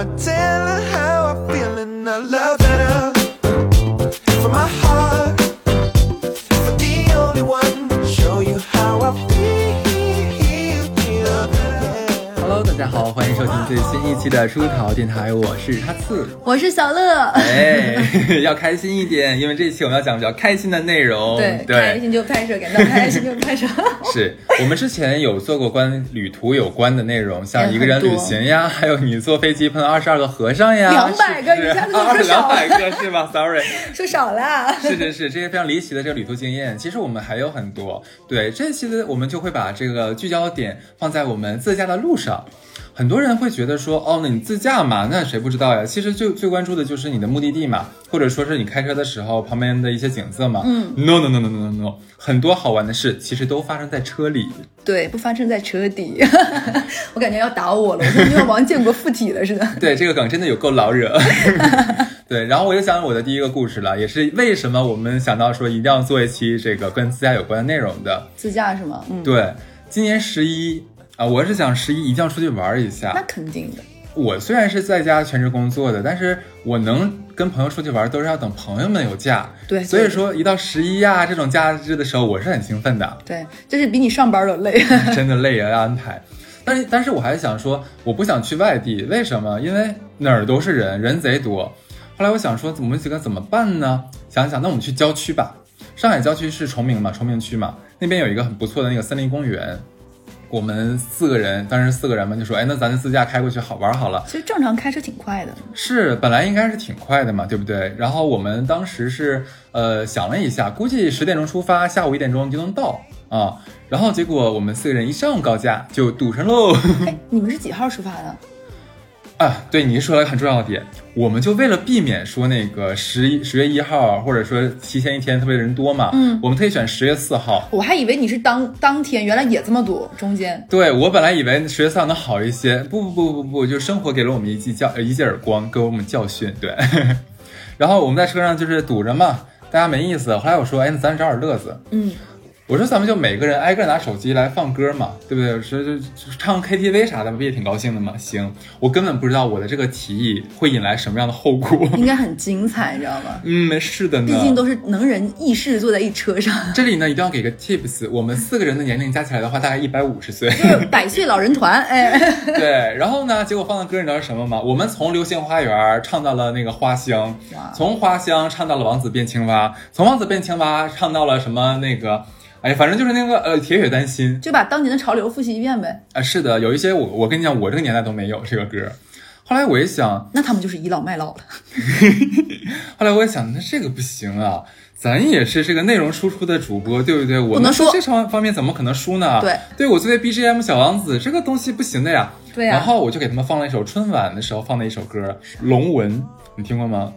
I'ma tell her how I feel and I love her 好，欢迎收听最新一期的出逃电台，我是哈刺。我是小乐，哎，要开心一点，因为这一期我们要讲比较开心的内容。对，开心就拍摄，感到开心就拍摄。是我们之前有做过关旅途有关的内容，像一个人旅行呀，还有你坐飞机碰到二十二个和尚呀，两百个是不是你下次说两百个是吧？Sorry，说少了，是是是，这些非常离奇的这个旅途经验，其实我们还有很多。对，这期的我们就会把这个聚焦点放在我们自驾的路上。很多人会觉得说，哦，那你自驾嘛，那谁不知道呀？其实最最关注的就是你的目的地嘛，或者说是你开车的时候旁边的一些景色嘛。嗯，no no no no no no no，很多好玩的事其实都发生在车里。对，不发生在车底。我感觉要打我了，我像像王建国附体了似的。对，这个梗真的有够老惹。对，然后我就讲我的第一个故事了，也是为什么我们想到说一定要做一期这个跟自驾有关的内容的。自驾是吗？嗯，对，今年十一啊，我是想十一一定要出去玩一下那。肯定的。我虽然是在家全职工作的，但是我能跟朋友出去玩，都是要等朋友们有假。对所以说一到十一呀这种假日的时候，我是很兴奋的，对，就是比你上班都累。真的累啊要安排。但是但是我还想说，我不想去外地，为什么？因为哪儿都是人，人贼多。后来我想说，我们几个怎么办呢？想想，那我们去郊区吧。上海郊区是崇明嘛，崇明区嘛，那边有一个很不错的那个森林公园。我们四个人，当时四个人嘛，就说，哎，那咱就自驾开过去好玩好了。其实正常开车挺快的。是，本来应该是挺快的嘛，对不对？然后我们当时是呃想了一下，估计十点钟出发，下午一点钟就能到啊。然后结果我们四个人一上高架就堵上喽。哎，你们是几号出发的？啊，对你说了个很重要的点，我们就为了避免说那个十一十月一号，或者说提前一天特别人多嘛，嗯，我们特意选十月四号。我还以为你是当当天，原来也这么堵，中间。对我本来以为十月四号能好一些，不不不不不，就生活给了我们一记教呃一记耳光，给我们教训。对，然后我们在车上就是堵着嘛，大家没意思。后来我说，哎，那咱找点乐子。嗯，我说咱们就每个人挨个拿手机来放歌嘛，对不对？有时候就就唱 KTV 啥的，不也挺高兴的吗？行，我根本不知道我的这个提议会引来什么样的后果。应该很精彩，你知道吗？嗯，是的呢。毕竟都是能人异士坐在一车上，这里呢一定要给个 tips，我们四个人的年龄加起来的话，大概一百五十岁。就是百岁老人团。哎，对，然后呢，结果放的歌你知道是什么吗？我们从《流星花园》唱到了那个花香，从花香唱到了王子变青蛙，从王子变青蛙唱到了什么那个，哎，反正就是那个呃铁血丹心就把当年的潮流复习一遍呗。啊、是的，有一些我我跟你讲，我这个年代都没有这个歌。后来我一想，那他们就是倚老卖老了。后来我也想，那这个不行啊，咱也是这个内容输出的主播，对不对？我不能说们这方方面怎么可能输呢？对，对我作为 BGM 小王子，这个东西不行的呀。对呀然后我就给他们放了一首春晚的时候放的一首歌《龙纹》，你听过吗？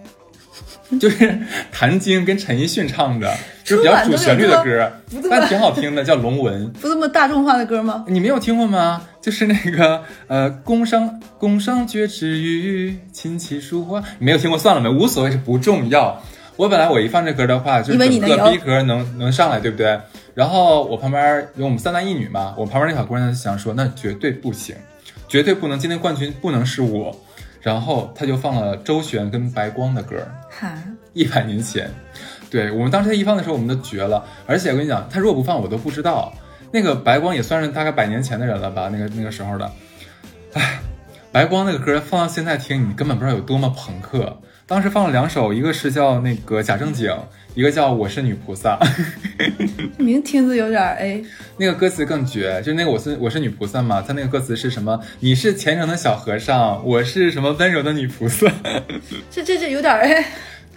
就是谭晶跟陈奕迅唱的，就是比较主旋律的歌但挺好听的，叫《龙纹》。不这么大众化的歌吗？你没有听过吗？就是那个呃，宫商宫商角徵羽，琴棋书画，你没有听过算了没，无所谓，是不重要。我本来我一放这歌的话，就是整个逼格能能上来，对不对？然后我旁边有我们三男一女嘛，我旁边那小姑娘就想说，那绝对不行，绝对不能，今天冠军不能是我。然后她就放了周璇跟白光的歌，哈，一百年前，对我们当时他一放的时候，我们都绝了。而且我跟你讲，他如果不放，我都不知道。那个白光也算是大概百年前的人了吧，那个那个时候的。唉，白光那个歌放到现在听，你根本不知道有多么朋克。当时放了两首，一个是叫那个假正经，一个叫我是女菩萨。名听着有点儿哎，那个歌词更绝，就那个我是我是女菩萨嘛，他那个歌词是什么？你是虔诚的小和尚，我是什么温柔的女菩萨。这这这有点儿哎，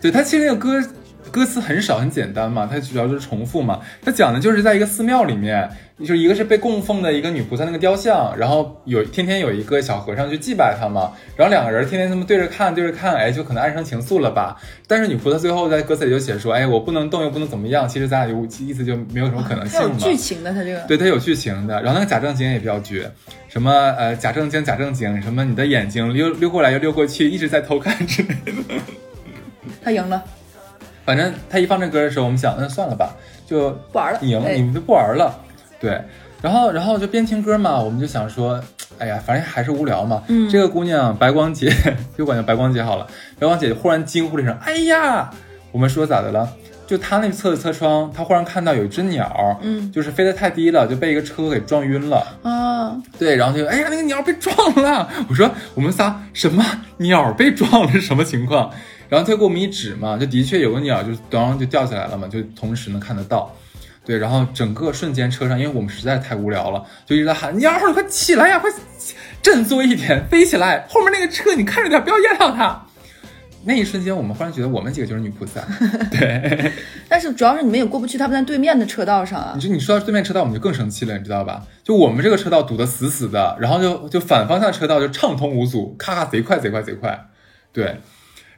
对他其实那个歌歌词很少很简单嘛，它主要就是重复嘛。它讲的就是在一个寺庙里面，就是一个是被供奉的一个女菩萨那个雕像，然后有天天有一个小和尚去祭拜她嘛，然后两个人天天这么对着看对着看，哎，就可能爱上情愫了吧。但是女菩萨最后在歌词里就写说，哎，我不能动又不能怎么样，其实咱俩就意思就没有什么可能性有。剧情的，它这个对，它有剧情的。然后那个假正经也比较绝，什么呃假正经假正经，什么你的眼睛溜溜过来又溜过去，一直在偷看之类的。他赢了，反正他一放这歌的时候，我们想，那算了吧，就不玩了你赢了，哎你们就不玩了。对，然后然后就边听歌嘛，我们就想说，哎呀，反正还是无聊嘛。嗯，这个姑娘白光姐，就管叫白光姐好了。白光姐忽然惊呼了一声：“哎呀！”我们说咋的了？就她那侧的车窗，她忽然看到有一只鸟，嗯，就是飞得太低了，就被一个车给撞晕了。啊，对，然后就哎呀，那个鸟被撞了。我说我们仨什么鸟被撞了是什么情况？然后他给我们一指嘛，就的确有个鸟就当就掉下来了嘛，就同时能看得到。对，然后整个瞬间车上，因为我们实在太无聊了，就一直在喊鸟儿，快起来呀，快振作一点，飞起来！后面那个车你看着点，不要压到它。那一瞬间，我们忽然觉得我们几个就是女菩萨。对，但是主要是你们也过不去，他们在对面的车道上啊你。说你说到对面车道，我们就更生气了，你知道吧？就我们这个车道堵得死死的，然后就就反方向车道就畅通无阻，咔咔贼快贼快贼快。对，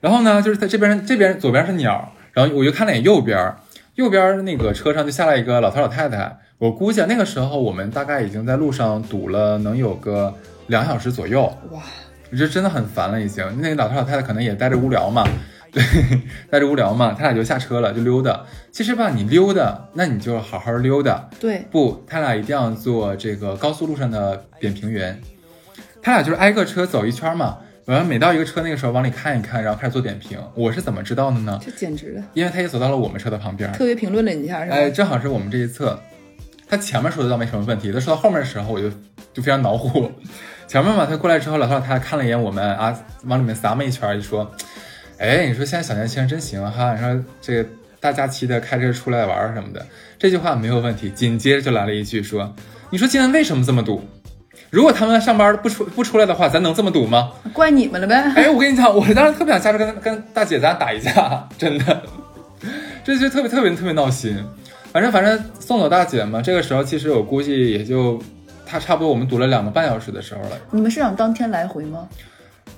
然后呢，就是在这边这边左边是鸟，然后我就看了眼右边，右边那个车上就下来一个老头老太太。我估计啊那个时候我们大概已经在路上堵了能有个两小时左右。哇，我觉得真的很烦了，已经。那个老头老太太可能也待着无聊嘛，对，待着无聊嘛，他俩就下车了，就溜达。其实吧，你溜达，那你就好好溜达。对，不，他俩一定要坐这个高速路上的扁平原。他俩就是挨个车走一圈嘛，完了每到一个车那个时候往里看一看，然后开始做点评。我是怎么知道的呢？这简直了，因为他也走到了我们车的旁边，特别评论了一下是吧？哎，正好是我们这一侧。他前面说的倒没什么问题，他说到后面的时候我就就非常恼火。前面嘛，他过来之后，老头老太太看了一眼我们啊，往里面撒么一圈，就说：“哎，你说现在小年轻人真行哈，你说这个大假期的开车出来玩什么的。”这句话没有问题。紧接着就来了一句说：“你说今天为什么这么堵？如果他们上班不出不出来的话，咱能这么堵吗？”怪你们了呗。哎，我跟你讲，我当时特别想下车跟跟大姐咱俩打一架，真的，这就特别特别特别闹心。反正反正送走大姐嘛，这个时候其实我估计也就她差不多我们堵了两个半小时的时候了。你们是想当天来回吗？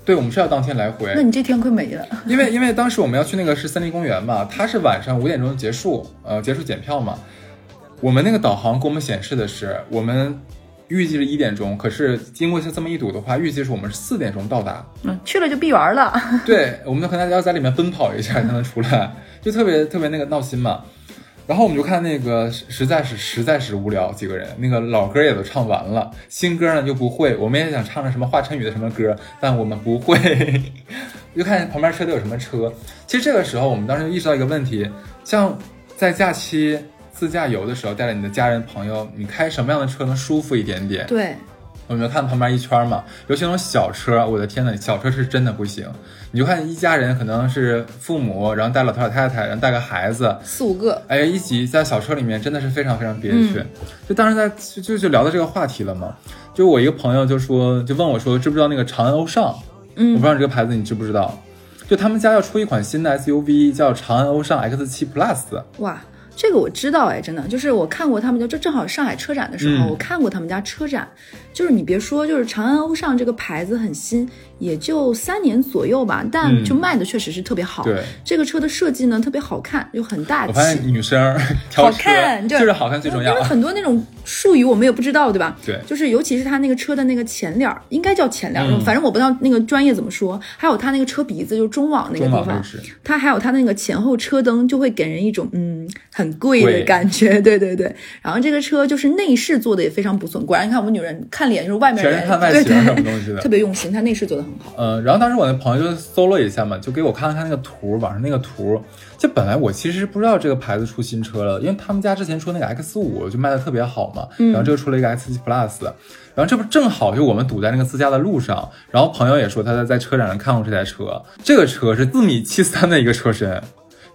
对，我们是要当天来回那，你这天快没了。因为因为当时我们要去那个是森林公园嘛，它是晚上五点钟结束，呃，结束检票嘛。我们那个导航给我们显示的是我们预计是一点钟，可是经过这么一堵的话，预计是我们是四点钟到达。嗯，去了就闭园了。对，我们可能要在里面奔跑一下才能出来，就特别特别那个闹心嘛。然后我们就看那个实实在是实在是无聊，几个人那个老歌也都唱完了，新歌呢又不会，我们也想唱着什么华晨宇的什么歌，但我们不会。就看旁边车都有什么车。其实这个时候我们当时就意识到一个问题，像在假期自驾游的时候，带着你的家人朋友，你开什么样的车能舒服一点点？对，我们就看旁边一圈嘛，尤其那种小车，我的天呐，小车是真的不行。你就看一家人，可能是父母，然后带老头老太太，然后带个孩子，四五个。哎，一起在小车里面，真的是非常非常憋屈。就当时在就就就聊到这个话题了嘛，就我一个朋友就说，就问我说，知不知道那个长安欧尚？嗯我不知道这个牌子你知不知道？就他们家要出一款新的 SUV，叫长安欧尚 X7 Plus。哇，这个我知道哎，真的就是我看过他们家，就正好上海车展的时候，嗯我看过他们家车展。就是你别说，就是长安欧尚这个牌子很新，也就三年左右吧，但嗯就卖的确实是特别好。对，这个车的设计呢特别好看，又很大我发现气。女生 挑好车看，就是好看最重要因为。很多那种术语我们也不知道，对吧？对就是尤其是它那个车的那个前脸，应该叫前脸反正我不知道那个专业怎么说。还有它那个车鼻子，就是中网那个地方它还有它那个前后车灯，就会给人一种嗯很贵的感觉。对对对，然后这个车就是内饰做的也非常不错，果然你看我们女人看脸就是外面人，全是看外形什么东西的特别用心，它内饰做的很好。嗯，然后当时我那朋友就搜了一下嘛，就给我看了看那个图，网上那个图。就本来我其实不知道这个牌子出新车了，因为他们家之前出那个 X 五就卖的特别好嘛，然后这个出了一个 X 七 Plus，然后这不正好就我们堵在那个自驾的路上，然后朋友也说他在在车展上看过这台车，这个车是四米七三的一个车身，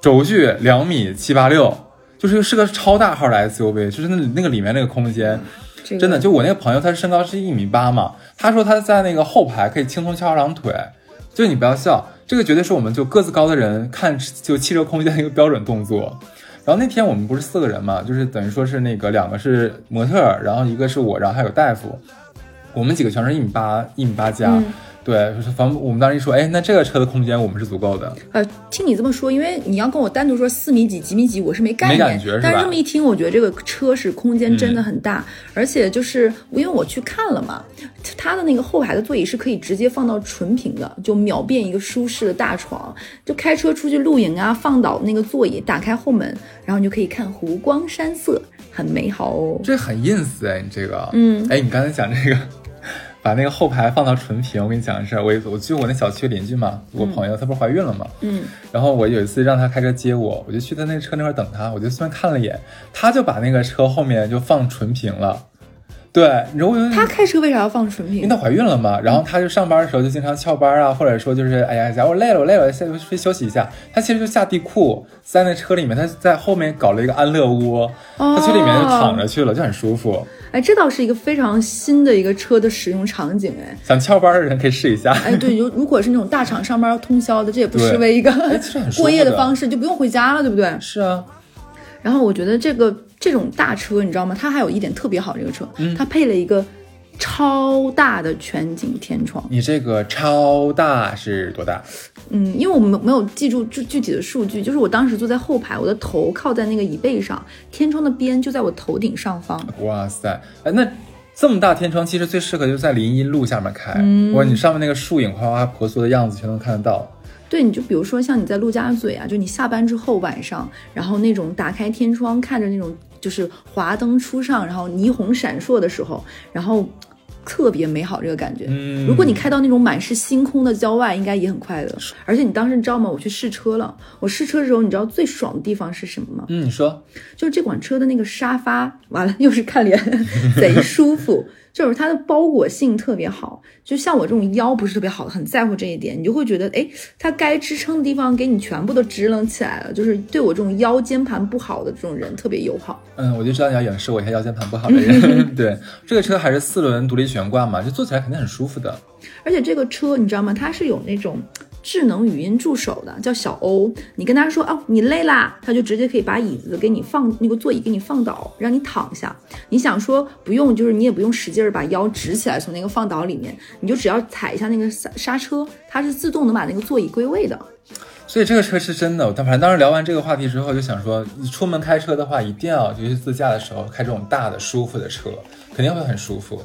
轴距两米七八六，就是是个超大号的 SUV，就是那那个里面那个空间。这个真的，就我那个朋友，他身高是一米八嘛，他说他在那个后排可以轻松翘二郎腿，就你不要笑，这个绝对是我们就个子高的人看就汽车空间的一个标准动作。然后那天我们不是四个人嘛，就是等于说是那个两个是模特，然后一个是我，然后还有大夫，我们几个全是一米八一米八加。嗯对，就是房我们当时一说，哎，那这个车的空间我们是足够的。呃，听你这么说，因为你要跟我单独说四米几、几米几，我是没概念。没感觉是吧但是这么一听，我觉得这个车是空间真的很大，而且就是因为我去看了嘛，它的那个后排的座椅是可以直接放到纯平的，就秒变一个舒适的大床。就开车出去露营啊，放倒那个座椅，打开后门，然后你就可以看湖光山色，很美好哦。这很 ins 哎，你这个，嗯，哎，你刚才讲这个，把那个后排放到纯平。我跟你讲个事儿，我我就我那小区邻居嘛，我朋友她不是怀孕了嘛，嗯，然后我有一次让她开车接我，我就去她那车那块等她，我就随便看了一眼，她就把那个车后面就放纯平了。对，你知道我就她开车为啥要放纯平？因为她怀孕了嘛，然后她就上班的时候就经常翘班啊，或者说就是哎呀，假如我累了，我累了，下去休息一下。她其实就下地库，在那车里面，她在后面搞了一个安乐窝，她去里面就躺着去了，就很舒服。哎，这倒是一个非常新的一个车的使用场景，哎。想翘班的人可以试一下。哎，对，如如果是那种大厂上班要通宵的，这也不失为一个 过夜的的方式，就不用回家了，对不对？是啊，然后我觉得这个这种大车，你知道吗？它还有一点特别好，这个车，嗯它配了一个超大的全景天窗。你这个超大是多大？嗯，因为我没没有记住具具体的数据，就是我当时坐在后排，我的头靠在那个椅背上，天窗的边就在我头顶上方。哇塞，哎，那这么大天窗，其实最适合就是在林荫路下面开。哇，你上面那个树影哗哗婆娑的样子全都看得到。对，你就比如说像你在陆家嘴啊，就你下班之后晚上，然后那种打开天窗看着那种就是华灯初上，然后霓虹闪烁的时候，然后特别美好这个感觉。嗯如果你开到那种满是星空的郊外，应该也很快乐。而且你当时你知道吗？我去试车了，我试车的时候，你知道最爽的地方是什么吗？嗯，你说就是这款车的那个沙发，完了又是看脸，贼舒服。就是它的包裹性特别好，就像我这种腰不是特别好的，很在乎这一点，你就会觉得，哎，它该支撑的地方给你全部都支棱起来了，就是对我这种腰间盘不好的这种人特别友好。嗯，我就知道你要演示我一下腰间盘不好的人。对，这个车还是四轮独立悬挂嘛，就坐起来肯定很舒服的。而且这个车你知道吗？它是有那种智能语音助手的，叫小欧。你跟他说哦，你累啦，他就直接可以把椅子给你放那个座椅给你放倒，让你躺下。你想说不用，就是你也不用使劲儿把腰直起来从那个放倒里面，你就只要踩一下那个刹刹车，它是自动能把那个座椅归位的。所以这个车是真的，但反正当时聊完这个话题之后，就想说，你出门开车的话，一定要就是自驾的时候开这种大的舒服的车，肯定会很舒服。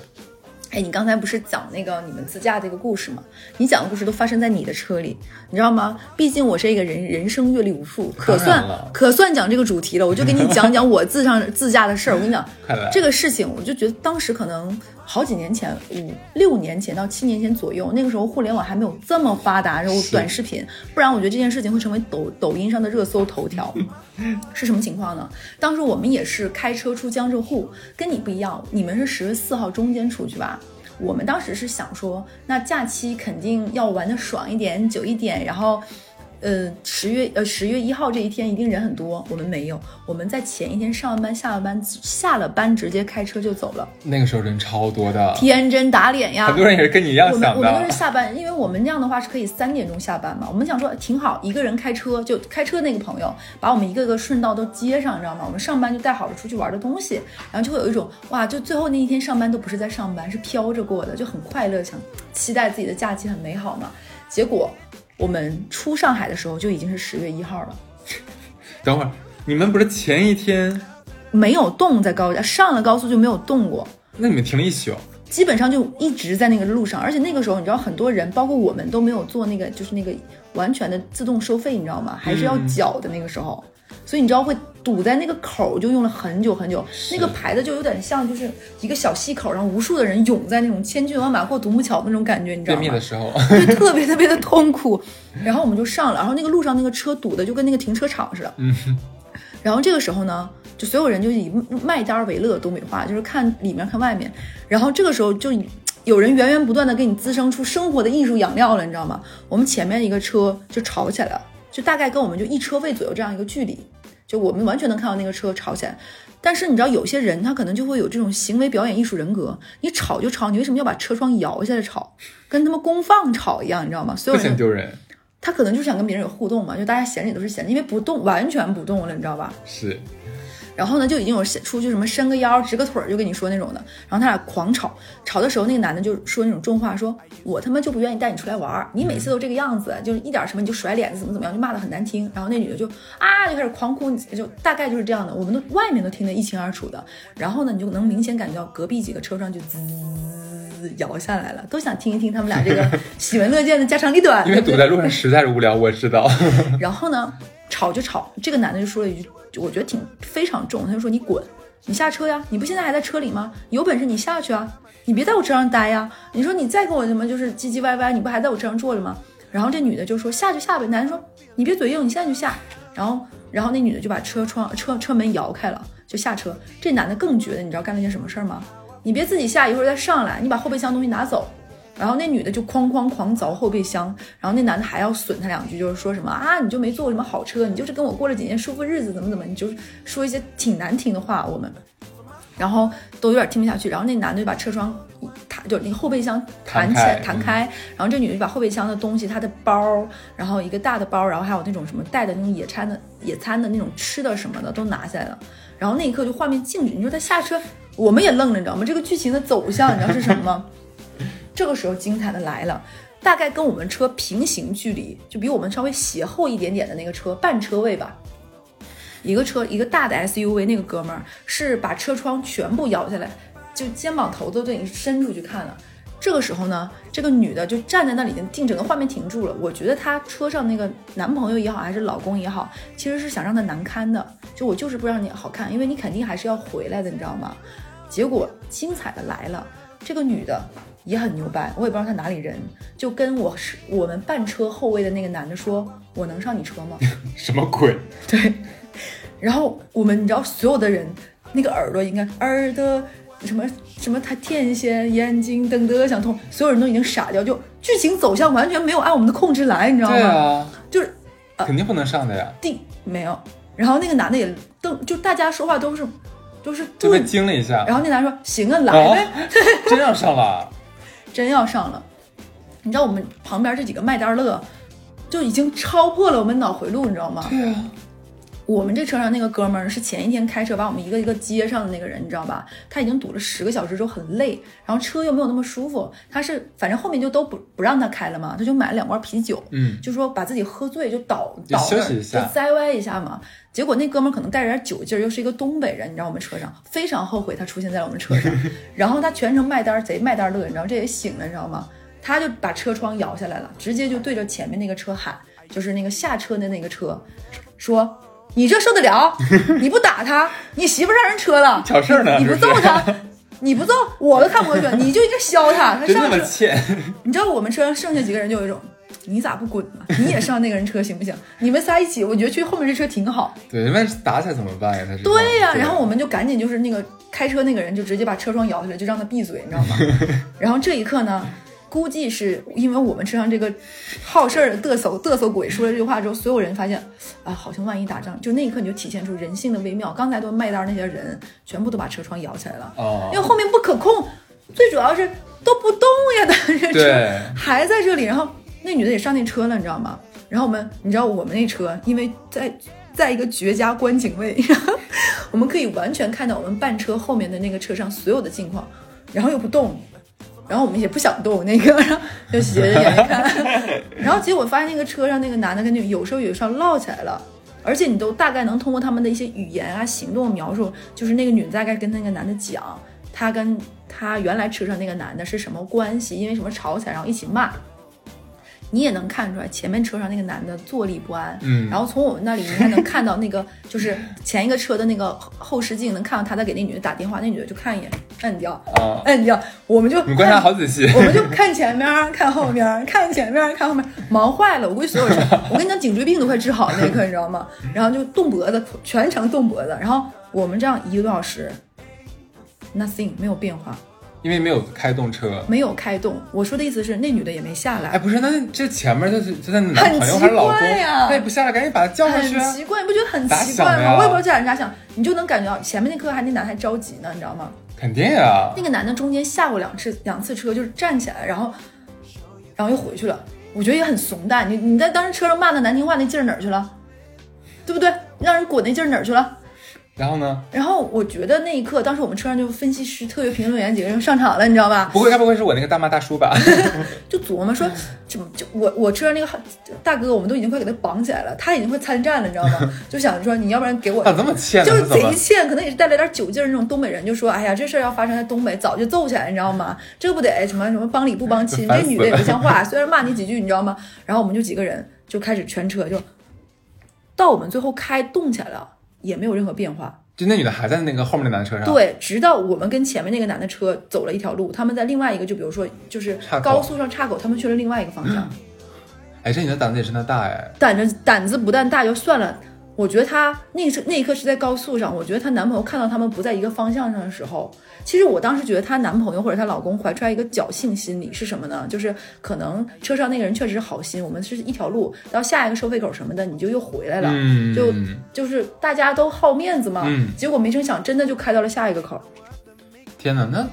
哎，你刚才不是讲那个你们自驾这个故事吗？你讲的故事都发生在你的车里，你知道吗？毕竟我是一个人人生阅历无数，可算可算讲这个主题了。我就给你讲讲我自上 自驾的事儿。我跟你讲，这个事情，我就觉得当时可能好几年前，五六年前到七年前左右，那个时候互联网还没有这么发达，然后短视频，不然我觉得这件事情会成为抖抖音上的热搜头条。是什么情况呢？当时我们也是开车出江浙沪，跟你不一样，你们是十月四号中间出去吧？我们当时是想说，那假期肯定要玩的爽一点、久一点，然后，呃，十月呃十月一号这一天一定人很多。我们没有，我们在前一天上完班、下了班、下了班直接开车就走了，那个时候人超多的，天真打脸呀！很多人也是跟你一样我们我们都是。下班，因为我们那样的话是可以三点钟下班嘛。我们想说挺好，一个人开车就开车那个朋友把我们一个个顺道都接上，你知道吗？我们上班就带好了出去玩的东西，然后就会有一种哇，就最后那一天上班都不是在上班，是飘着过的，就很快乐，想期待自己的假期很美好嘛。结果我们出上海的时候就已经是十月一号了。等会儿，你们不是前一天，没有动在高架，上了高速就没有动过，那你们停了一宿，基本上就一直在那个路上，而且那个时候你知道很多人，包括我们都没有做那个就是那个完全的自动收费，你知道吗？还是要缴的那个时候，所以你知道会堵在那个口儿就用了很久很久，那个牌子就有点像就是一个小溪口，然后无数的人涌在那种千军万马过独木桥那种感觉，你知道吗便秘的？时候，就特别特别的痛苦。然后我们就上了，然后那个路上那个车堵的就跟那个停车场似的。嗯，然后这个时候呢，就所有人就以卖单为乐，东北话就是看里面看外面。然后这个时候就有人源源不断的给你滋生出生活的艺术养料了，你知道吗？我们前面一个车就吵起来了，就大概跟我们就一车位左右这样一个距离，就我们完全能看到那个车吵起来。但是你知道，有些人他可能就会有这种行为表演艺术人格，你吵就吵，你为什么要把车窗摇下来吵，跟他们公放吵一样，你知道吗？所有人丢人，他可能就是想跟别人有互动嘛，就大家闲着也都是闲着，因为不动，完全不动了，你知道吧？是然后呢，就已经有出去什么伸个腰、直个腿，就跟你说那种的。然后他俩狂吵，吵的时候那个男的就说那种重话，说我他妈就不愿意带你出来玩儿，你每次都这个样子，就是一点什么你就甩脸子，怎么怎么样，就骂的很难听。然后那女的就啊就开始狂哭，就大概就是这样的，我们都外面都听得一清二楚的。然后呢，你就能明显感觉到隔壁几个车上就滋摇下来了，都想听一听他们俩这个 喜闻乐见的家长里短，因为堵在路上实在是无聊，我知道。然后呢，吵就吵，这个男的就说了一句，我觉得挺非常重，他就说你滚。你下车呀！你不现在还在车里吗？有本事你下去啊！你别在我车上待呀！你说你再跟我什么就是唧唧歪歪，你不还在我车上坐着吗？然后这女的就说下就下呗。男的说你别嘴硬，你现在就下。然后然后那女的就把车窗车车门摇开了，就下车。这男的更觉得你知道干了件什么事儿吗？你别自己下，一会儿再上来，你把后备箱东西拿走。然后那女的就哐哐狂凿后备箱，然后那男的还要损她两句，就是说什么啊，你就没坐过什么好车，你就是跟我过了几年舒服日子，怎么怎么，你就说一些挺难听的话，我们，然后都有点听不下去。然后那男的就把车窗弹，就那个后备箱弹起来弹开，然后这女的就把后备箱的东西，她的包，然后一个大的包，然后还有那种什么带的那种野餐的野餐的那种吃的什么的都拿下来了。然后那一刻就画面静止，你说他下车，我们也愣了，你知道吗？这个剧情的走向你知道是什么吗？这个时候精彩的来了，大概跟我们车平行距离，就比我们稍微斜后一点点的那个车半车位吧，一个车一个大的 SUV，那个哥们儿是把车窗全部摇下来，就肩膀头都对你伸出去看了。这个时候呢，这个女的就站在那里，已经定整个画面停住了。我觉得她车上那个男朋友也好，还是老公也好，其实是想让她难堪的，就我就是不让你好看，因为你肯定还是要回来的，你知道吗？结果精彩的来了，这个女的。也很牛掰，我也不知道她哪里人，就跟我是我们半车后位的那个男的说：“我能上你车吗？” 什么鬼？对。然后我们你知道所有的人那个耳朵应该耳朵什么什么他天线眼睛瞪得想通，所有人都已经傻掉，就剧情走向完全没有按我们的控制来，你知道吗？对啊，就是肯定不能上的呀。定没有。然后那个男的也瞪，就大家说话都是都是就被惊了一下。然后那男的说：“行啊，来呗。” 真要上了。真要上了，你知道我们旁边这几个麦单乐就已经超破了我们脑回路，你知道吗？对啊，我们这车上那个哥们儿是前一天开车把我们一个一个接上的那个人，你知道吧？他已经堵了十个小时之后很累，然后车又没有那么舒服，他是反正后面就都不不让他开了嘛，他就买了两罐啤酒，嗯，就说把自己喝醉就倒倒休息一下，就栽歪一下嘛。结果那哥们儿可能带着点酒劲儿，又是一个东北人，你知道我们车上非常后悔他出现在我们车上。然后他全程卖单贼卖单乐，你知道这也醒了，你知道吗？他就把车窗摇下来了，直接就对着前面那个车喊，就是那个下车的那个车，说：“你这受得了？你不打他，你媳妇上人车了，挑事儿呢？你不揍他，你不揍我都看不过去，你就应该削他。他上车，你知道我们车上剩下几个人就有一种。”你咋不滚呢？你也上那个人车行不行？你们仨一起，我觉得去后面这车挺好。对，万一打起来怎么办呀？他对呀，然后我们就赶紧就是那个开车那个人就直接把车窗摇下来，就让他闭嘴，你知道吗？然后这一刻呢，估计是因为我们车上这个好事儿的嘚瑟嘚瑟鬼说了这句话之后，所有人发现啊，好像万一打仗，就那一刻你就体现出人性的微妙。刚才都卖单那些人全部都把车窗摇起来了，因为后面不可控，最主要是都不动呀，的这车还在这里，然后。那女的也上那车了，你知道吗？然后我们，你知道我们那车，因为在在一个绝佳观景位，我们可以完全看到我们半车后面的那个车上所有的近况，然后又不动，然后我们也不想动，那个 然后就斜着眼睛看，然后结果发现那个车上那个男的跟那有说有笑唠起来了，而且你都大概能通过他们的一些语言啊、行动描述，就是那个女的大概跟那个男的讲，她跟她原来车上那个男的是什么关系，因为什么吵起来，然后一起骂。你也能看出来，前面车上那个男的坐立不安。嗯，然后从我们那里，你还能看到那个，就是前一个车的那个后视镜，能看到他在给那女的打电话。那女的就看一眼，摁掉，啊，摁掉。我们就你观察好仔细，我们就看前面，看后面，看前面，看后面，忙坏了。我估计所有人，我跟你讲，颈椎病都快治好那一刻，你知道吗？然后就动脖子，全程动脖子。然后我们这样一个多小时，nothing 没有变化。因为没有开动车，没有开动。我说的意思是，那女的也没下来。哎，不是，那这前面就是就在男朋友还是老公呀？他也不下来，赶紧把他叫上去。很奇怪，你不觉得很奇怪吗？我也不知道家人咋想，你就能感觉到前面那颗还那男的还着急呢，你知道吗？肯定呀。那个男的中间下过两次两次车，就是站起来，然后然后又回去了。我觉得也很怂蛋。你你在当时车上骂那难听话那劲儿哪儿去了？对不对？让人滚那劲儿哪儿去了？然后呢？然后我觉得那一刻，当时我们车上就分析师、特约评论员几个人上场了，你知道吧？不会，该不会是我那个大妈大叔吧？就琢磨说，怎么就我我车上那个大哥，我们都已经快给他绑起来了，他已经快参战了，你知道吗？就想说，你要不然给我，咋这么欠？就是贼欠，可能也是带了点酒劲儿那种东北人，就说，哎呀，这事儿要发生在东北，早就揍起来，你知道吗？这不得什么什么帮理不帮亲？这女的也不像话，虽然骂你几句，你知道吗？然后我们就几个人就开始全车就到我们最后开动起来了，也没有任何变化。就那女的还在那个后面的男车上，，对，直到我们跟前面那个男的车走了一条路，他们在另外一个，就比如说就是高速上岔口，他们去了另外一个方向。哎，这女的胆子也真的大哎，胆子胆子不但大就算了，我觉得她那是那一刻是在高速上，我觉得她男朋友看到他们不在一个方向上的时候，其实我当时觉得她男朋友或者她老公怀揣一个侥幸心理是什么呢？就是可能车上那个人确实是好心，我们是一条路到下一个收费口什么的，你就又回来了，嗯，就就是大家都好面子嘛，嗯结果没成想真的就开到了下一个口。天哪，那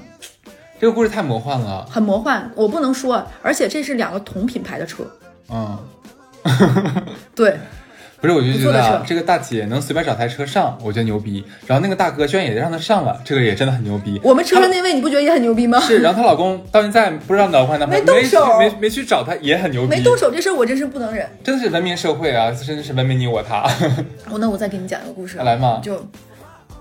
这个故事太魔幻了，很魔幻，我不能说，而且这是两个同品牌的车，嗯。对，不是，我就觉得啊这个大姐能随便找台车上，我觉得牛逼。然后那个大哥居然也让她上了，这个也真的很牛逼。我们车上那位你不觉得也很牛逼吗？是，然后她老公到现在不知道哪换男朋友，没动手没没去找她，也很牛逼。没动手这事儿我真是不能忍。真的是文明社会啊，真的是文明你我他。我 那我再给你讲一个故事啊，来嘛就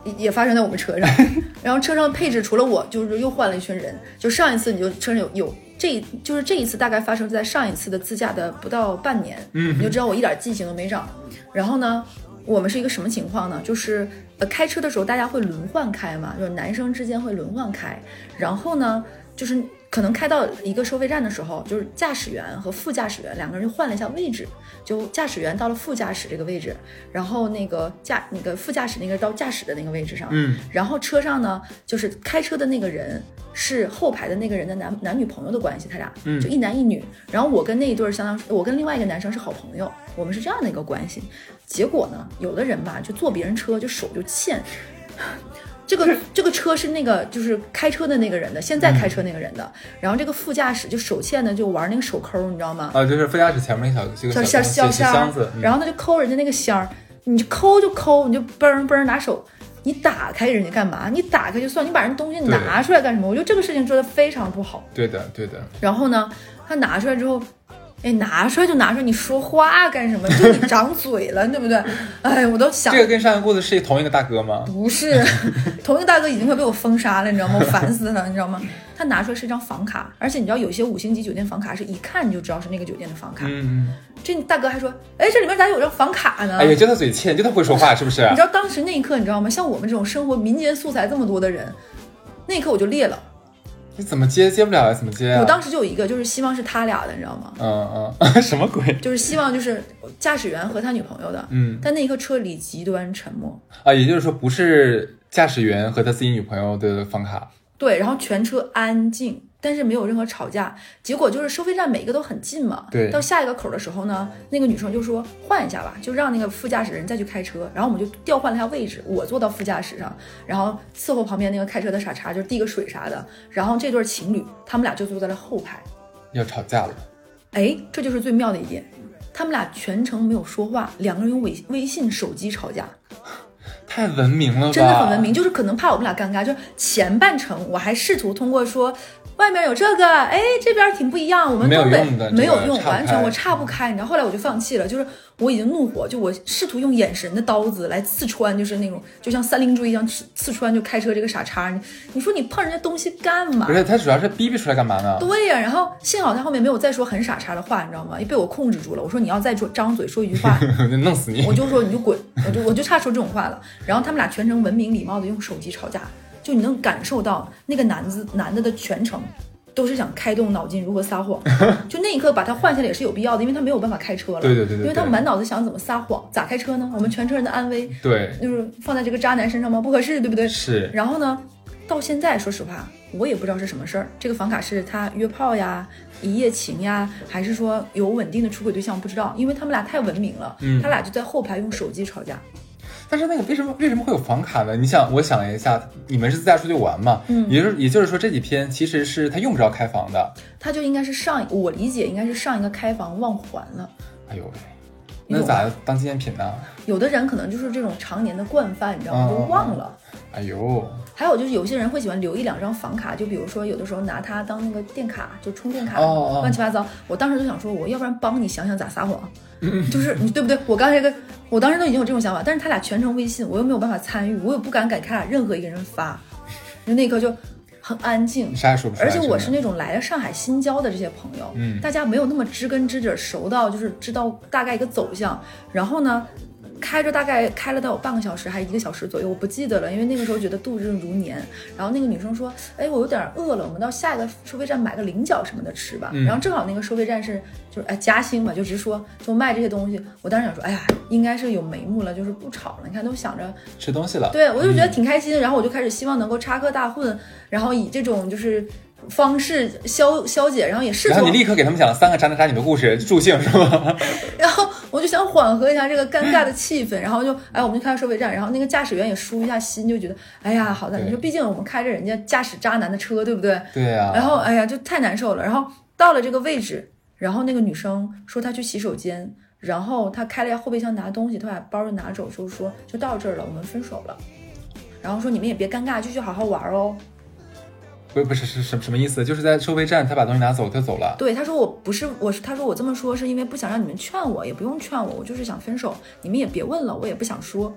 也也发生在我们车上，然后车上配置除了我，就是又换了一群人。就上一次你就车上有有这就是这一次大概发生在上一次的自驾的不到半年，嗯你就知道我一点记性都没长。然后呢，我们是一个什么情况呢？就是呃开车的时候大家会轮换开嘛，就是男生之间会轮换开。然后呢，就是可能开到一个收费站的时候，就是驾驶员和副驾驶员两个人就换了一下位置，就驾驶员到了副驾驶这个位置，然后那个驾那个副驾驶那个到驾驶的那个位置上，嗯，然后车上呢，就是开车的那个人是后排的那个人的男男女朋友的关系，他俩嗯就一男一女。然后我跟那一对儿相当，我跟另外一个男生是好朋友，我们是这样的一个关系。结果呢，有的人吧就坐别人车就手就欠。这个这个车是那个就是开车的那个人的，现在开车那个人的，然后这个副驾驶就手欠的就玩那个手抠，你知道吗？啊，就是副驾驶前面那小这个小小小箱小箱子，嗯然后他就抠人家那个箱儿，你就抠就抠，你就嘣嘣拿手，你打开人家干嘛？你打开就算，你把人东西拿出来干什么？我觉得这个事情做的非常不好。对的对的，然后呢，他拿出来之后。哎，拿出来就拿出来，你说话干什么？就你长嘴了，对不对？哎，我都想这个跟上一个故事是同一个大哥吗？不是，同一个大哥已经快被我封杀了，你知道吗？我烦死他了，你知道吗？他拿出来是一张房卡，而且你知道有些五星级酒店房卡是一看你就知道是那个酒店的房卡。嗯，这大哥还说，哎，这里面咋有张房卡呢？哎呀，就他嘴欠，就他会说话，是不是你知？道当时那一刻，你知道吗？像我们这种生活民间素材这么多的人，那一刻我就裂了。你怎么接接不了呀？怎么接啊？我当时就有一个，就是希望是他俩的，你知道吗？嗯嗯，什么鬼？就是希望就是驾驶员和他女朋友的。嗯但那一刻车里极端沉默，啊，也就是说不是驾驶员和他自己女朋友的房卡，对，然后全车安静，但是没有任何吵架。结果就是收费站每一个都很近嘛。对到下一个口的时候呢，那个女生就说换一下吧，就让那个副驾驶的人再去开车。然后我们就调换了一下位置，我坐到副驾驶上，然后伺候旁边那个开车的傻叉，就是递个水啥的。然后这对情侣，他们俩就坐在了后排。要吵架了。哎，这就是最妙的一点，他们俩全程没有说话，两个人用微微信手机吵架。太文明了吧？真的很文明，。就是可能怕我们俩尴尬，就是前半程我还试图通过说外面有这个，哎，这边挺不一样，我们东北用没有用，完全我岔不开，你知道，后来我就放弃了，就是我已经怒火，就我试图用眼神的刀子来刺穿，就是那种就像三棱锥一样刺刺穿，就开车这个傻叉，你你说你碰人家东西干嘛不？是，他主要是逼逼出来干嘛呢？对呀、然后幸好他后面没有再说很傻叉的话，你知道吗？也被我控制住了。我说你要再说张嘴说一句话，弄死你！我就说你就滚，我就我就差说这种话了。然后他们俩全程文明礼貌的用手机吵架，就你能感受到那个男子男的的全程都是想开动脑筋如何撒谎，就那一刻把他换下来也是有必要的，因为他没有办法开车了。对对对对因为他满脑子想怎么撒谎，咋开车呢？我们全车人的安危对，就是放在这个渣男身上吗？不合适，对不对？是然后呢，到现在说实话，我也不知道是什么事儿。这个房卡是他约炮呀、一夜情呀，还是说有稳定的出轨对象？不知道，因为他们俩太文明了，嗯他俩就在后排用手机吵架。但是那个为什么为什么会有房卡呢？你想，我想了一下，你们是自驾出去玩嘛？嗯也就是也就是说这几天其实是他用不着开房的。他就应该是上，我理解应该是上一个开房忘还了。哎呦喂，那咋当纪念品呢？有的人可能就是这种常年的惯犯，你知道吗？嗯就忘了。哎呦，还有就是有些人会喜欢留一两张房卡，就比如说有的时候拿它当那个电卡，就充电卡，哦哦乱七八糟。我当时就想说，我要不然帮你想想咋撒谎，就是你对不对？我刚才这个，我当时都已经有这种想法，但是他俩全程微信，我又没有办法参与，我又不敢给他俩任何一个人发，就那一刻就很安静。啥也说不出来。而且我是那种来了上海新交的这些朋友，嗯大家没有那么知根知底熟到就是知道大概一个走向。然后呢，开着大概开了得有半个小时还一个小时左右，我不记得了，因为那个时候觉得度日如年。然后那个女生说：“哎，我有点饿了，我们到下一个收费站买个菱角什么的吃吧。嗯然后正好那个收费站是就是哎嘉兴嘛，就直说就卖这些东西。我当时想说，哎呀，应该是有眉目了，就是不吵了。你看都想着吃东西了。对，我就觉得挺开心，然后我就开始希望能够插科大混，然后以这种就是方式消消解，然后也试图然后，你立刻给他们讲了三个渣男渣女的故事助兴是吗？然后我就想缓和一下这个尴尬的气氛，然后就哎，我们就开到收费站，然后那个驾驶员也舒一下心，就觉得哎呀，好的，你说毕竟我们开着人家驾驶渣男的车，对不对？对呀、然后哎呀，就太难受了。然后到了这个位置，然后那个女生说她去洗手间，然后她开了一下后备箱拿东西，她把包就拿走，就说就到这儿了，我们分手了。然后说你们也别尴尬，继续好好玩哦。不不是是什什么意思？就是在收费站，他把东西拿走，他走了。对，他说我不是，我是他说我这么说是因为不想让你们劝我，也不用劝我，我就是想分手，你们也别问了，我也不想说。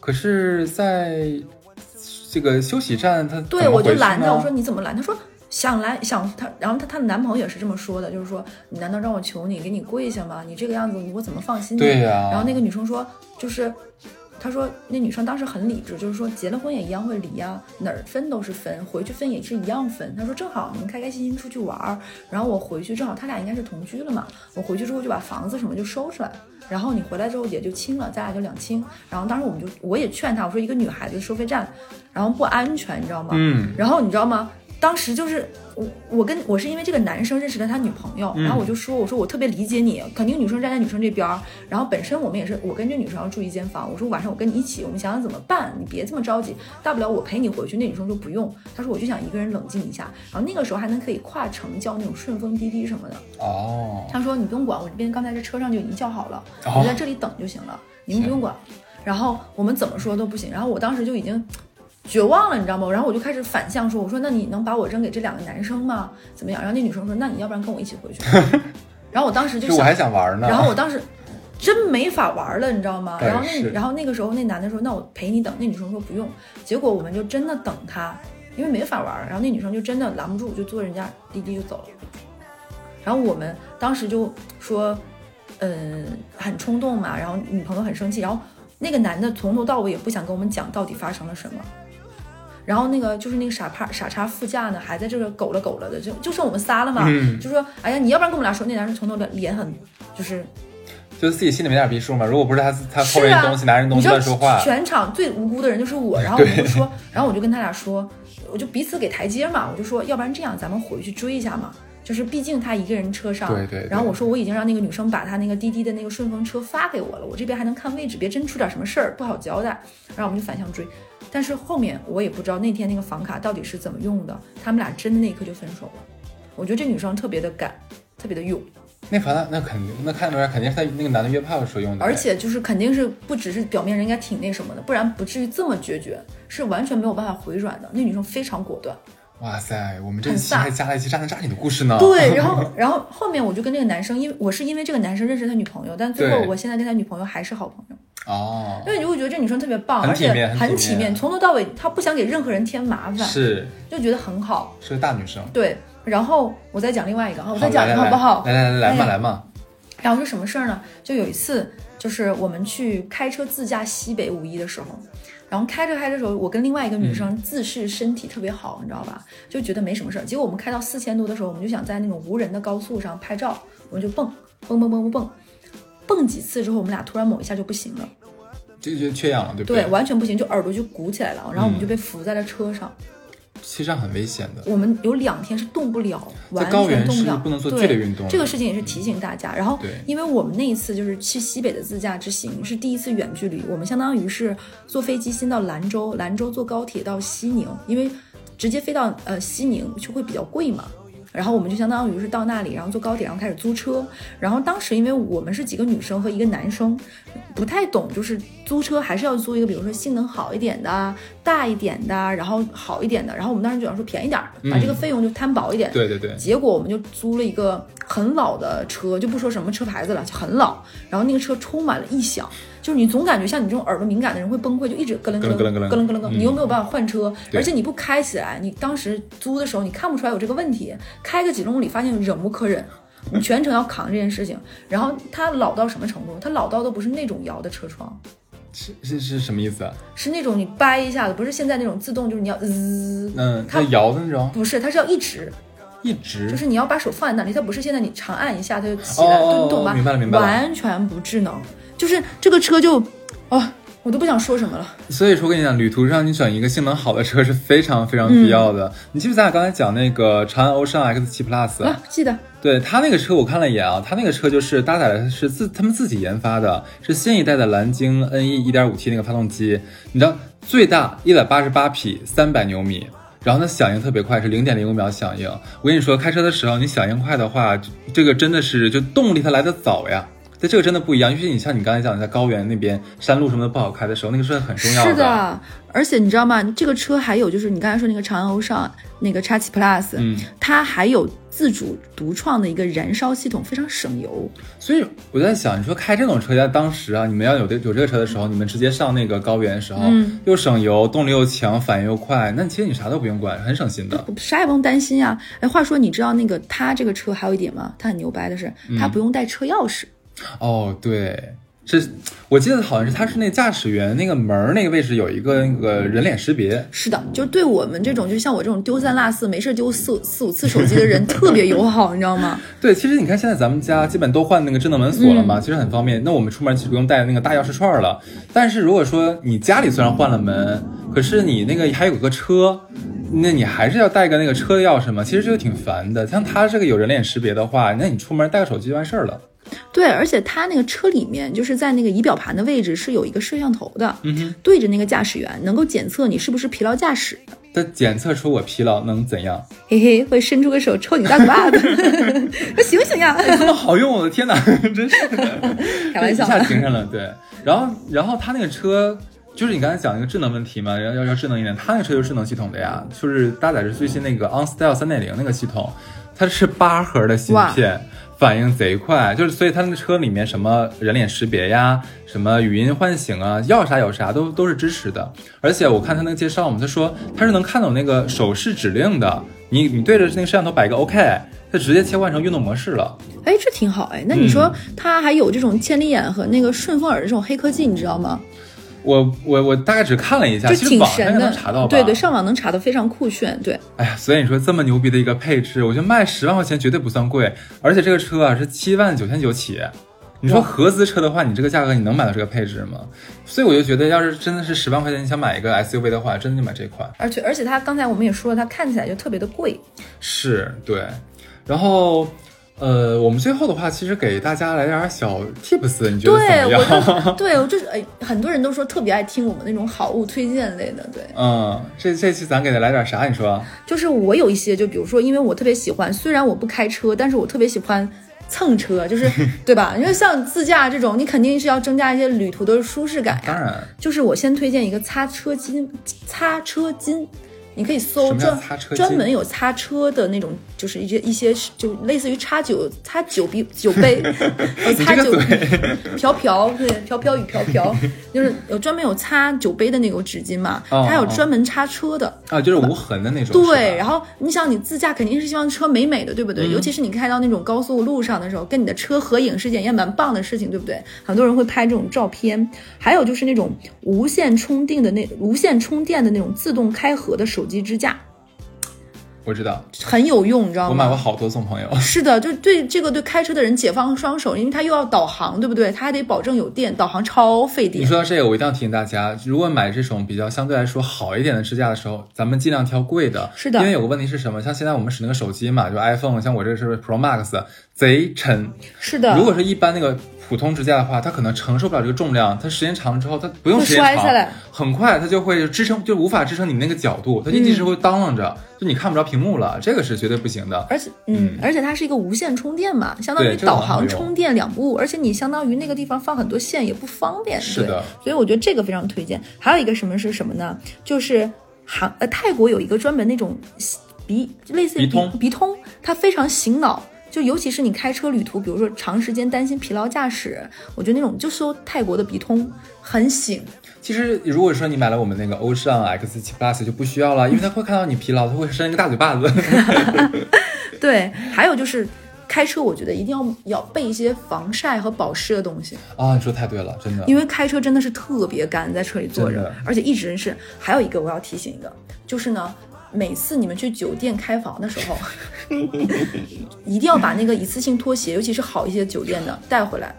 可是，在这个休息站，他对，我就拦他，我说你怎么拦？他说想来想他，然后他她的男朋友也是这么说的，就是说你难道让我求你给你跪下吗？你这个样子我怎么放心呢？对呀然后那个女生说，就是他说那女生当时很理智，就是说结了婚也一样会离呀，哪儿分都是分，回去分也是一样分。他说正好你们开开心心出去玩儿，然后我回去正好他俩应该是同居了嘛，我回去之后就把房子什么就收出来。然后你回来之后也就清了，咱俩就两清。然后当时我们就我也劝他，我说一个女孩子收费站，然后不安全，你知道吗？嗯，然后你知道吗？当时就是我，我跟我是因为这个男生认识了他女朋友，然后我就说，我说我特别理解你，肯定女生站在女生这边儿，然后本身我们也是，我跟这女生要住一间房，我说晚上我跟你一起，我们想想怎么办，你别这么着急，大不了我陪你回去。那女生说不用，她说我就想一个人冷静一下，然后那个时候还能可以跨城叫那种顺风滴滴什么的，哦，她说你不用管，我这边刚才在车上就已经叫好了，哦我在这里等就行了，你们不用管。然后我们怎么说都不行，然后我当时就已经绝望了，你知道吗？然后我就开始反向说，我说那你能把我扔给这两个男生吗？怎么样？然后那女生说，那你要不然跟我一起回去。然后我当时就想就我还，想玩呢。然后我当时真没法玩了，你知道吗？然后那然后那个时候那男的说，那我陪你等。那女生说不用。结果我们就真的等他，因为没法玩。然后那女生就真的拦不住，就坐人家滴滴就走了。然后我们当时就说，嗯，很冲动嘛，然后女朋友很生气，然后那个男的从头到尾也不想跟我们讲到底发生了什么。然后那个就是那个傻叉傻叉副驾呢，还在这个狗了狗了的，就就剩我们仨了嘛，嗯就说哎呀，你要不然跟我们俩说，那男生从头的脸很就是就是自己心里没点逼数嘛。如果不是他他是啊，偷人东西、拿人东西乱说话，全场最无辜的人就是我，然后我就说，然后我就跟他俩说，我就彼此给台阶嘛，我就说，要不然这样，咱们回去追一下嘛。就是毕竟他一个人车上，对对对然后我说我已经让那个女生把她那个滴滴的那个顺风车发给我了，我这边还能看位置，别真出点什么事儿不好交代。然后我们就反向追，但是后面我也不知道那天那个房卡到底是怎么用的，他们俩真的那一刻就分手了。我觉得这女生特别的敢，特别的勇。那房卡那肯定那看出来肯定是他那个男的约炮的时候用的，而且就是肯定是不只是表面人应该挺那什么的，不然不至于这么决绝，是完全没有办法回软的。那女生非常果断，哇塞，我们这一期还加了一期渣男渣女的故事呢。对。然后，然后后面我就跟那个男生，因为我是因为这个男生认识他女朋友，但最后我现在跟他女朋友还是好朋友，哦，因为你就会觉得这女生特别棒，而且很体面，从头到尾她不想给任何人添麻烦，是就觉得很好。是个大女生。对，然后我再讲另外一个啊，我再讲一个好不好？来来来来嘛来嘛，然后是什么事儿呢？就有一次，就是我们去开车自驾西北五一的时候，然后开着开着时候，我跟另外一个女生自视身体特别好，你知道吧？就觉得没什么事儿。结果我们开到四千多的时候，我们就想在那种无人的高速上拍照，我们就蹦蹦蹦蹦蹦蹦，蹦几次之后，我们俩突然某一下就不行了，这就缺氧了，对不对，完全不行，就耳朵就鼓起来了，然后我们就嗯被扶在了车上。其实很危险的。我们有两天是动不了，在完高原是全动不了，不能做对剧烈运动这个事情也是提醒大家。然后对，因为我们那一次就是去西北的自驾之行，是第一次远距离，我们相当于是坐飞机先到兰州，兰州坐高铁到西宁，因为直接飞到呃西宁就会比较贵嘛。然后我们就相当于是到那里，然后坐高铁，然后开始租车。然后当时因为我们是几个女生和一个男生，不太懂，就是租车还是要租一个，比如说性能好一点的啊、大一点的啊，然后好一点的。然后我们当时就想说便宜点儿，把这个费用就摊薄一点。对对对，结果我们就租了一个很老的车，就不说什么车牌子了，就很老。然后那个车充满了异响，就是你总感觉像你这种耳朵敏感的人会崩溃，就一直咯楞咯楞咯楞咯楞咯你又没有办法换车，而且你不开起来，你当时租的时候你看不出来有这个问题，开个几公里发现忍无可忍。你全程要扛这件事情。然后它老到什么程度？它老到都不是那种摇的车窗，是是是什么意思啊？是那种你掰一下子，不是现在那种自动，就是你要滋，嗯，它它摇的那种，不是，它是要一直，一直就是你要把手放在那里，它不是现在你长按一下它就起来，懂吧？明白了明白了完全不智能，就是这个车就，哦，我都不想说什么了。所以说，我跟你讲，旅途上你选一个性能好的车是非常非常必要的。你记不记得咱俩刚才讲那个长安欧尚 X 七 Plus？、啊，记得对他那个车，我看了一眼啊，他那个车就是搭载的是自他们自己研发的，是新一代的蓝鲸 NE 1.5T 那个发动机，你知道最大一百八十八匹，三百牛米。然后呢，响应特别快，是零点零五秒响应。我跟你说，开车的时候你响应快的话，这个真的是就动力它来的早呀。对，这个真的不一样，尤其你像你刚才讲的，在高原那边山路什么的不好开的时候，那个是很重要的是的，而且你知道吗？这个车还有就是你刚才说那个长安欧尚那个 X 七 Plus，嗯，它还有自主独创的一个燃烧系统，非常省油。所以我在想，你说开这种车在当时啊，你们要有这有这个车的时候，你们直接上那个高原的时候，嗯又省油，动力又强，反应又快，那其实你啥都不用管，很省心的。啥也不用担心呀、哎，话说你知道那个它这个车还有一点吗？它很牛掰的是，嗯它不用带车钥匙。哦，对，是我记得好像是它是那驾驶员那个门儿那个位置有一个那个人脸识别，是的，就对我们这种，就像我这种丢三落四、没事丢四四五次手机的人特别友好，你知道吗？对，其实你看现在咱们家基本都换那个智能门锁了嘛，其实很方便。那我们出门其实不用带那个大钥匙串儿了。但是如果说你家里虽然换了门，可是你那个还有个车，那你还是要带个那个车的钥匙吗，其实这个挺烦的。像它这个有人脸识别的话，那你出门带个手机就完事儿了。对，而且它那个车里面就是在那个仪表盘的位置是有一个摄像头的，嗯哼，对着那个驾驶员，能够检测你是不是疲劳驾驶。它检测出我疲劳能怎样？嘿嘿，会伸出个手抽你大嘴巴子，说醒醒呀！这么好用，我的天哪，真是 开玩笑一下停上了。对，然后然后它那个车。就是你刚才讲那个智能问题嘛，要要要智能一点，它那个车就是智能系统的呀，就是搭载着最新那个 OnStyle 三点零那个系统，它是八核的芯片，反应贼快，就是所以它那个车里面什么人脸识别呀，什么语音唤醒啊，要啥有啥都都是支持的。而且我看他那个介绍嘛，他说他是能看懂那个手势指令的，你你对着那个摄像头摆个 OK，它直接切换成运动模式了。哎，这挺好哎。那你说它还有这种千里眼和那个顺风耳的这种黑科技，你知道吗？我我我大概只看了一下，就其实网上也挺神的能查到吧？对对，上网能查到，非常酷炫。对，哎呀，所以你说这么牛逼的一个配置，我觉得卖十万块钱绝对不算贵，而且这个车啊是七万九千九起。你说合资车的话，你这个价格你能买到这个配置吗？所以我就觉得，要是真的是十万块钱你想买一个 SUV 的话，真的就买这款。而且而且它刚才我们也说了，它看起来就特别的贵。是对，然后呃，我们最后的话，其实给大家来点儿小 tips，你觉得怎对，么样？我就 对我就是哎，很多人都说特别爱听我们那种好物推荐类的，对。嗯，这这期咱给他来点啥？你说？就是我有一些，就比如说，因为我特别喜欢，虽然我不开车，但是我特别喜欢蹭车，就是 对吧？因为像自驾这种，你肯定是要增加一些旅途的舒适感呀。当然，就是我先推荐一个擦车巾，擦车巾。你可以搜专专门有擦车的那种，就是一些一些就类似于擦酒擦酒杯酒杯，有擦酒瓢瓢对瓢瓢与瓢瓢，就是有专门有擦酒杯的那种纸巾嘛，哦还有哦专门擦车的，啊，就是无痕的那种。对，然后你想你自驾肯定是希望车美美的，对不对？尤其是你开到那种高速路上的时候，跟你的车合影是件也蛮棒的事情，对不对？很多人会拍这种照片。还有就是那种无线充电的那无线充电的那种自动开合的手机支架，我知道，很有用，你知道吗？我买过好多送朋友。是的，就对这个对开车的人解放双手，因为他又要导航，对不对？他还得保证有电，导航超费电你。说到这个，我一定要提醒大家，如果买这种比较相对来说好一点的支架的时候，咱们尽量挑贵的。是的因为有个问题是什么？像现在我们使那个手机嘛，就 iPhone，像我这个是 Pro Max，贼沉。是的，如果是一般那个普通支架的话，它可能承受不了这个重量，它时间长了之后，它不用时间长摔下来，很快它就会支撑，就无法支撑你那个角度，它一直会当啷着，就你看不着屏幕了，这个是绝对不行的。而且，嗯，而且它是一个无线充电嘛，相当于导航充电两不误，而且你相当于那个地方放很多线也不方便，是的所以我觉得这个非常推荐。还有一个什么是什么呢？就是韩呃泰国有一个专门那种鼻类似于鼻通鼻通，它非常醒脑。就尤其是你开车旅途，比如说长时间担心疲劳驾驶，我觉得那种就搜泰国的鼻通很醒。其实如果说你买了我们那个欧尚 X 7 Plus 就不需要了，因为它会看到你疲劳，它会伸一个大嘴巴子。对，还有就是开车我觉得一定要要备一些防晒和保湿的东西，啊，你说太对了，真的。因为开车真的是特别干，在车里坐着，而且一直是。还有一个我要提醒一个，就是呢，每次你们去酒店开房的时候，一定要把那个一次性拖鞋，尤其是好一些酒店的带回来。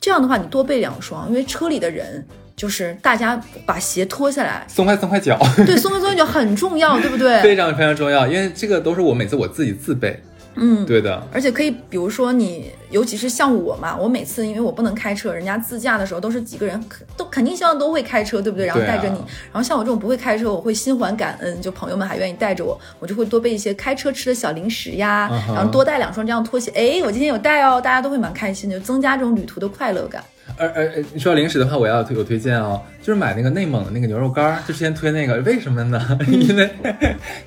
这样的话，你多备两双，因为车里的人就是大家把鞋脱下来，松开松开脚，对，松开松开脚很重要，对不对？非常非常重要，因为这个都是我每次我自己自备。嗯，对的，而且可以，比如说你，尤其是像我嘛，我每次因为我不能开车，人家自驾的时候都是几个人，可都肯定希望都会开车，对不对？然后带着你，然后像我这种不会开车，我会心怀感恩，就朋友们还愿意带着我，我就会多备一些开车吃的小零食呀，然后多带两双这样拖鞋，哎，我今天有带哦，大家都会蛮开心的，就增加这种旅途的快乐感。而而而你说到零食的话，我要推有推荐哦，就是买那个内蒙的那个牛肉干儿，就之前推那个，为什么呢？因为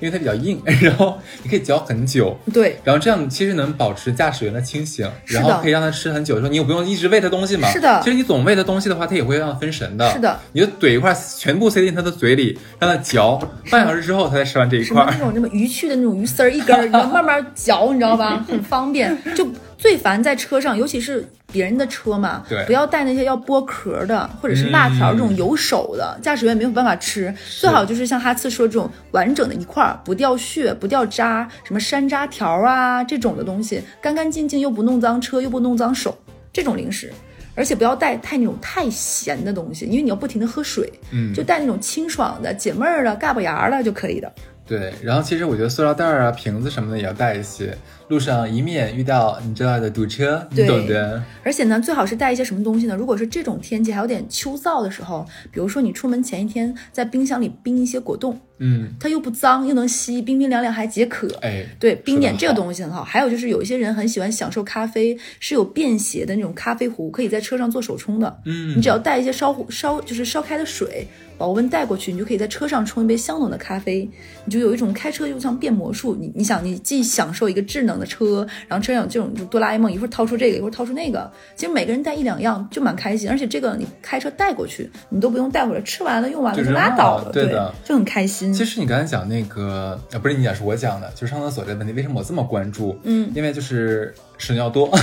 因为它比较硬，然后你可以嚼很久。对，然后这样其实能保持驾驶员的清醒，然后可以让他吃很久的时候，你又不用一直喂他东西嘛。是的其实你总喂他东西的话，他也会让他分神的。是的，你就怼一块，全部塞进他的嘴里，让他嚼，半小时之后他才吃完这一块儿。什么那种那么鱼去的那种鱼丝儿一根儿，你要慢慢嚼，你知道吧？很方便。就最烦在车上，尤其是别人的车嘛，对不要带那些要剥壳的或者是辣条这种有手的，驾驶员没有办法吃。最好就是像哈次说这种完整的一块儿，不掉屑、不掉渣，什么山楂条啊这种的东西，干干净净又不弄脏车又不弄脏手，这种零食。而且不要带太那种太咸的东西，因为你要不停的喝水，嗯就带那种清爽的、解闷儿的、嘎巴牙儿的就可以的。对，然后其实我觉得塑料袋儿啊、瓶子什么的也要带一些，路上以免遇到你知道的堵车，你对懂的。而且呢，最好是带一些什么东西呢？如果是这种天气还有点秋燥的时候，比如说你出门前一天在冰箱里冰一些果冻，嗯，它又不脏又能吸，冰冰凉凉还解渴。哎，对，冰点这个东西很好。还有就是有一些人很喜欢享受咖啡，是有便携的那种咖啡壶，可以在车上做手冲的。嗯你只要带一些烧壶烧就是烧开的水，保温带过去，你就可以在车上冲一杯香浓的咖啡。你就有一种开车就像变魔术，你你想你既享受一个智能的车，然后车上有这种就哆啦 A 梦，一会儿掏出这个，一会儿掏出那个，其实每个人带一两样就蛮开心。而且这个你开车带过去，你都不用带回来，吃完了用完了就拉倒了，对的就很开心。其实你刚才讲那个，啊，不是你讲，是我讲的，就是上厕所这个问题，为什么我这么关注？嗯，因为就是屎尿多。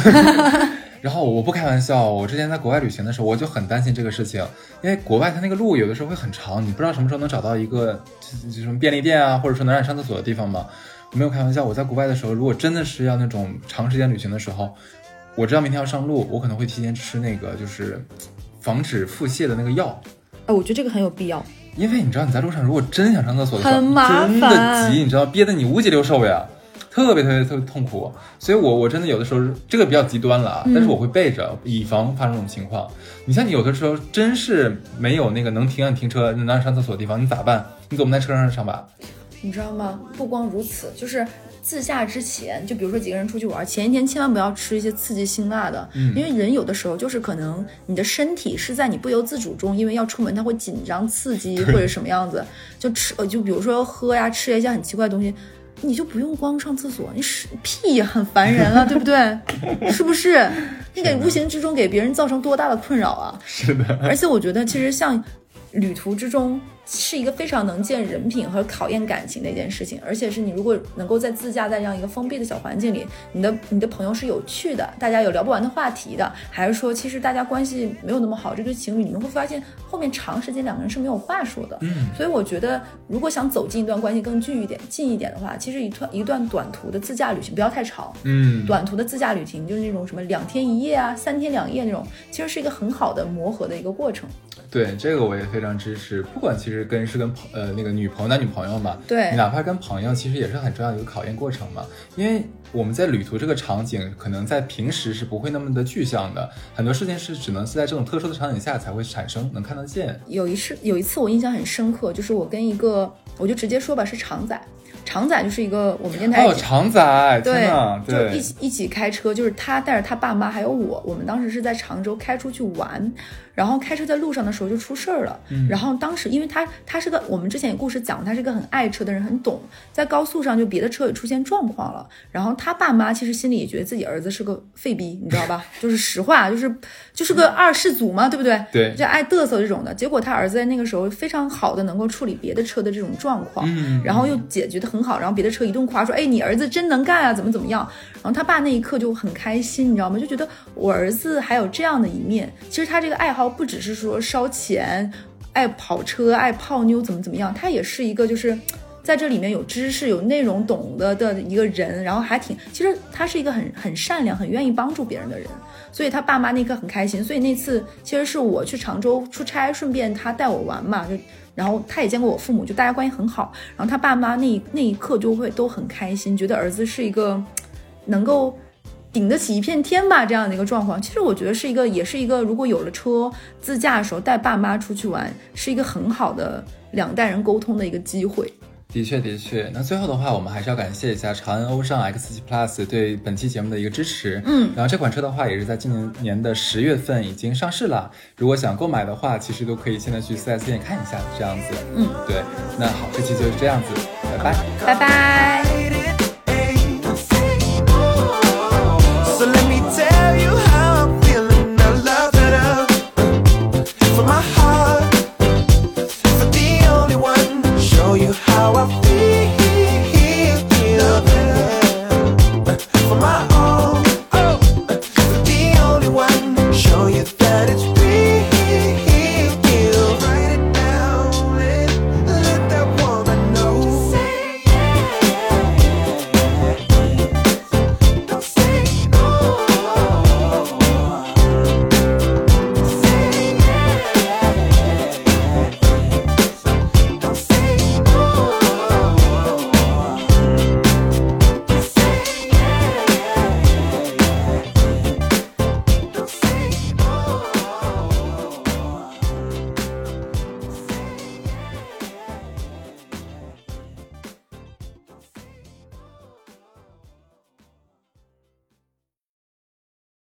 然后我不开玩笑，我之前在国外旅行的时候，我就很担心这个事情，因为国外它那个路有的时候会很长，你不知道什么时候能找到一个就就什么便利店啊，或者说能让你上厕所的地方嘛。我没有开玩笑，我在国外的时候，如果真的是要那种长时间旅行的时候，我知道明天要上路，我可能会提前吃那个就是防止腹泻的那个药。哎，我觉得这个很有必要。因为你知道你在路上如果真想上厕所的时候，很麻真的急，你知道憋得你五脊六兽呀，特别特别特别痛苦。所以我我真的有的时候这个比较极端了啊，嗯但是我会备着，以防发生这种情况。你像你有的时候真是没有那个能停按停车能上厕所的地方，你咋办？你总不在车上上吧？你知道吗？不光如此，就是自驾之前，就比如说几个人出去玩，前一天千万不要吃一些刺激辛辣的，嗯因为人有的时候就是可能你的身体是在你不由自主中，因为要出门，它会紧张刺激或者什么样子，就吃呃就比如说喝呀吃一些很奇怪的东西。你就不用光上厕所，你屎屁也很烦人了，对不对？是不是？你给无形之中给别人造成多大的困扰啊！是的，而且我觉得，其实像旅途之中是一个非常能见人品和考验感情的一件事情，而且是你如果能够在自驾在这样一个封闭的小环境里，你的你的朋友是有趣的，大家有聊不完的话题的，还是说其实大家关系没有那么好，这对情侣你们会发现后面长时间两个人是没有话说的。嗯，所以我觉得，如果想走进一段关系更近一点、近一点的话，其实一段一段短途的自驾旅行不要太长，嗯，短途的自驾旅行，就是那种什么两天一夜啊、三天两夜那种，其实是一个很好的磨合的一个过程。对这个我也非常支持。不管其实跟是跟朋呃那个女朋友男女朋友嘛，对你哪怕跟朋友，其实也是很重要的一个考验过程嘛。因为我们在旅途这个场景，可能在平时是不会那么的具象的，很多事情是只能是在这种特殊的场景下才会产生，能看得见。有一次，有一次我印象很深刻，就是我跟一个，我就直接说吧，是常仔。常仔就是一个我们电台哦，常仔，对就一，起一起开车，就是他带着他爸妈还有我，我们当时是在常州开出去玩，然后开车在路上的时候就出事儿了。嗯然后当时因为他他是个我们之前有故事讲，他是个很爱车的人，很懂，在高速上就别的车也出现状况了，然后他爸妈其实心里也觉得自己儿子是个废逼，你知道吧？就是实话，就是就是个二世祖嘛，对不对？对就爱嘚瑟这种的。结果他儿子在那个时候非常好的能够处理别的车的这种状况，嗯然后又解决的很很好，然后别的车一顿夸说，哎，你儿子真能干啊，怎么怎么样。然后他爸那一刻就很开心，你知道吗？就觉得我儿子还有这样的一面。其实他这个爱好不只是说烧钱、爱跑车、爱泡妞怎么怎么样，他也是一个就是。在这里面有知识、有内容、懂得的一个人，然后还挺，其实他是一个很很善良、很愿意帮助别人的人，所以他爸妈那刻很开心。所以那次其实是我去常州出差，顺便他带我玩嘛，就然后他也见过我父母，就大家关系很好。然后他爸妈那那一刻就会都很开心，觉得儿子是一个能够顶得起一片天吧这样的一个状况。其实我觉得是一个，也是一个，如果有了车自驾的时候带爸妈出去玩，是一个很好的两代人沟通的一个机会。的确，的确。那最后的话，我们还是要感谢一下长安欧尚 X7 Plus 对本期节目的一个支持。嗯，然后这款车的话，也是在今年年的十月份已经上市了。如果想购买的话，其实都可以现在去 4S 店看一下，这样子。嗯，对。那好，这期就是这样子，拜拜，拜拜。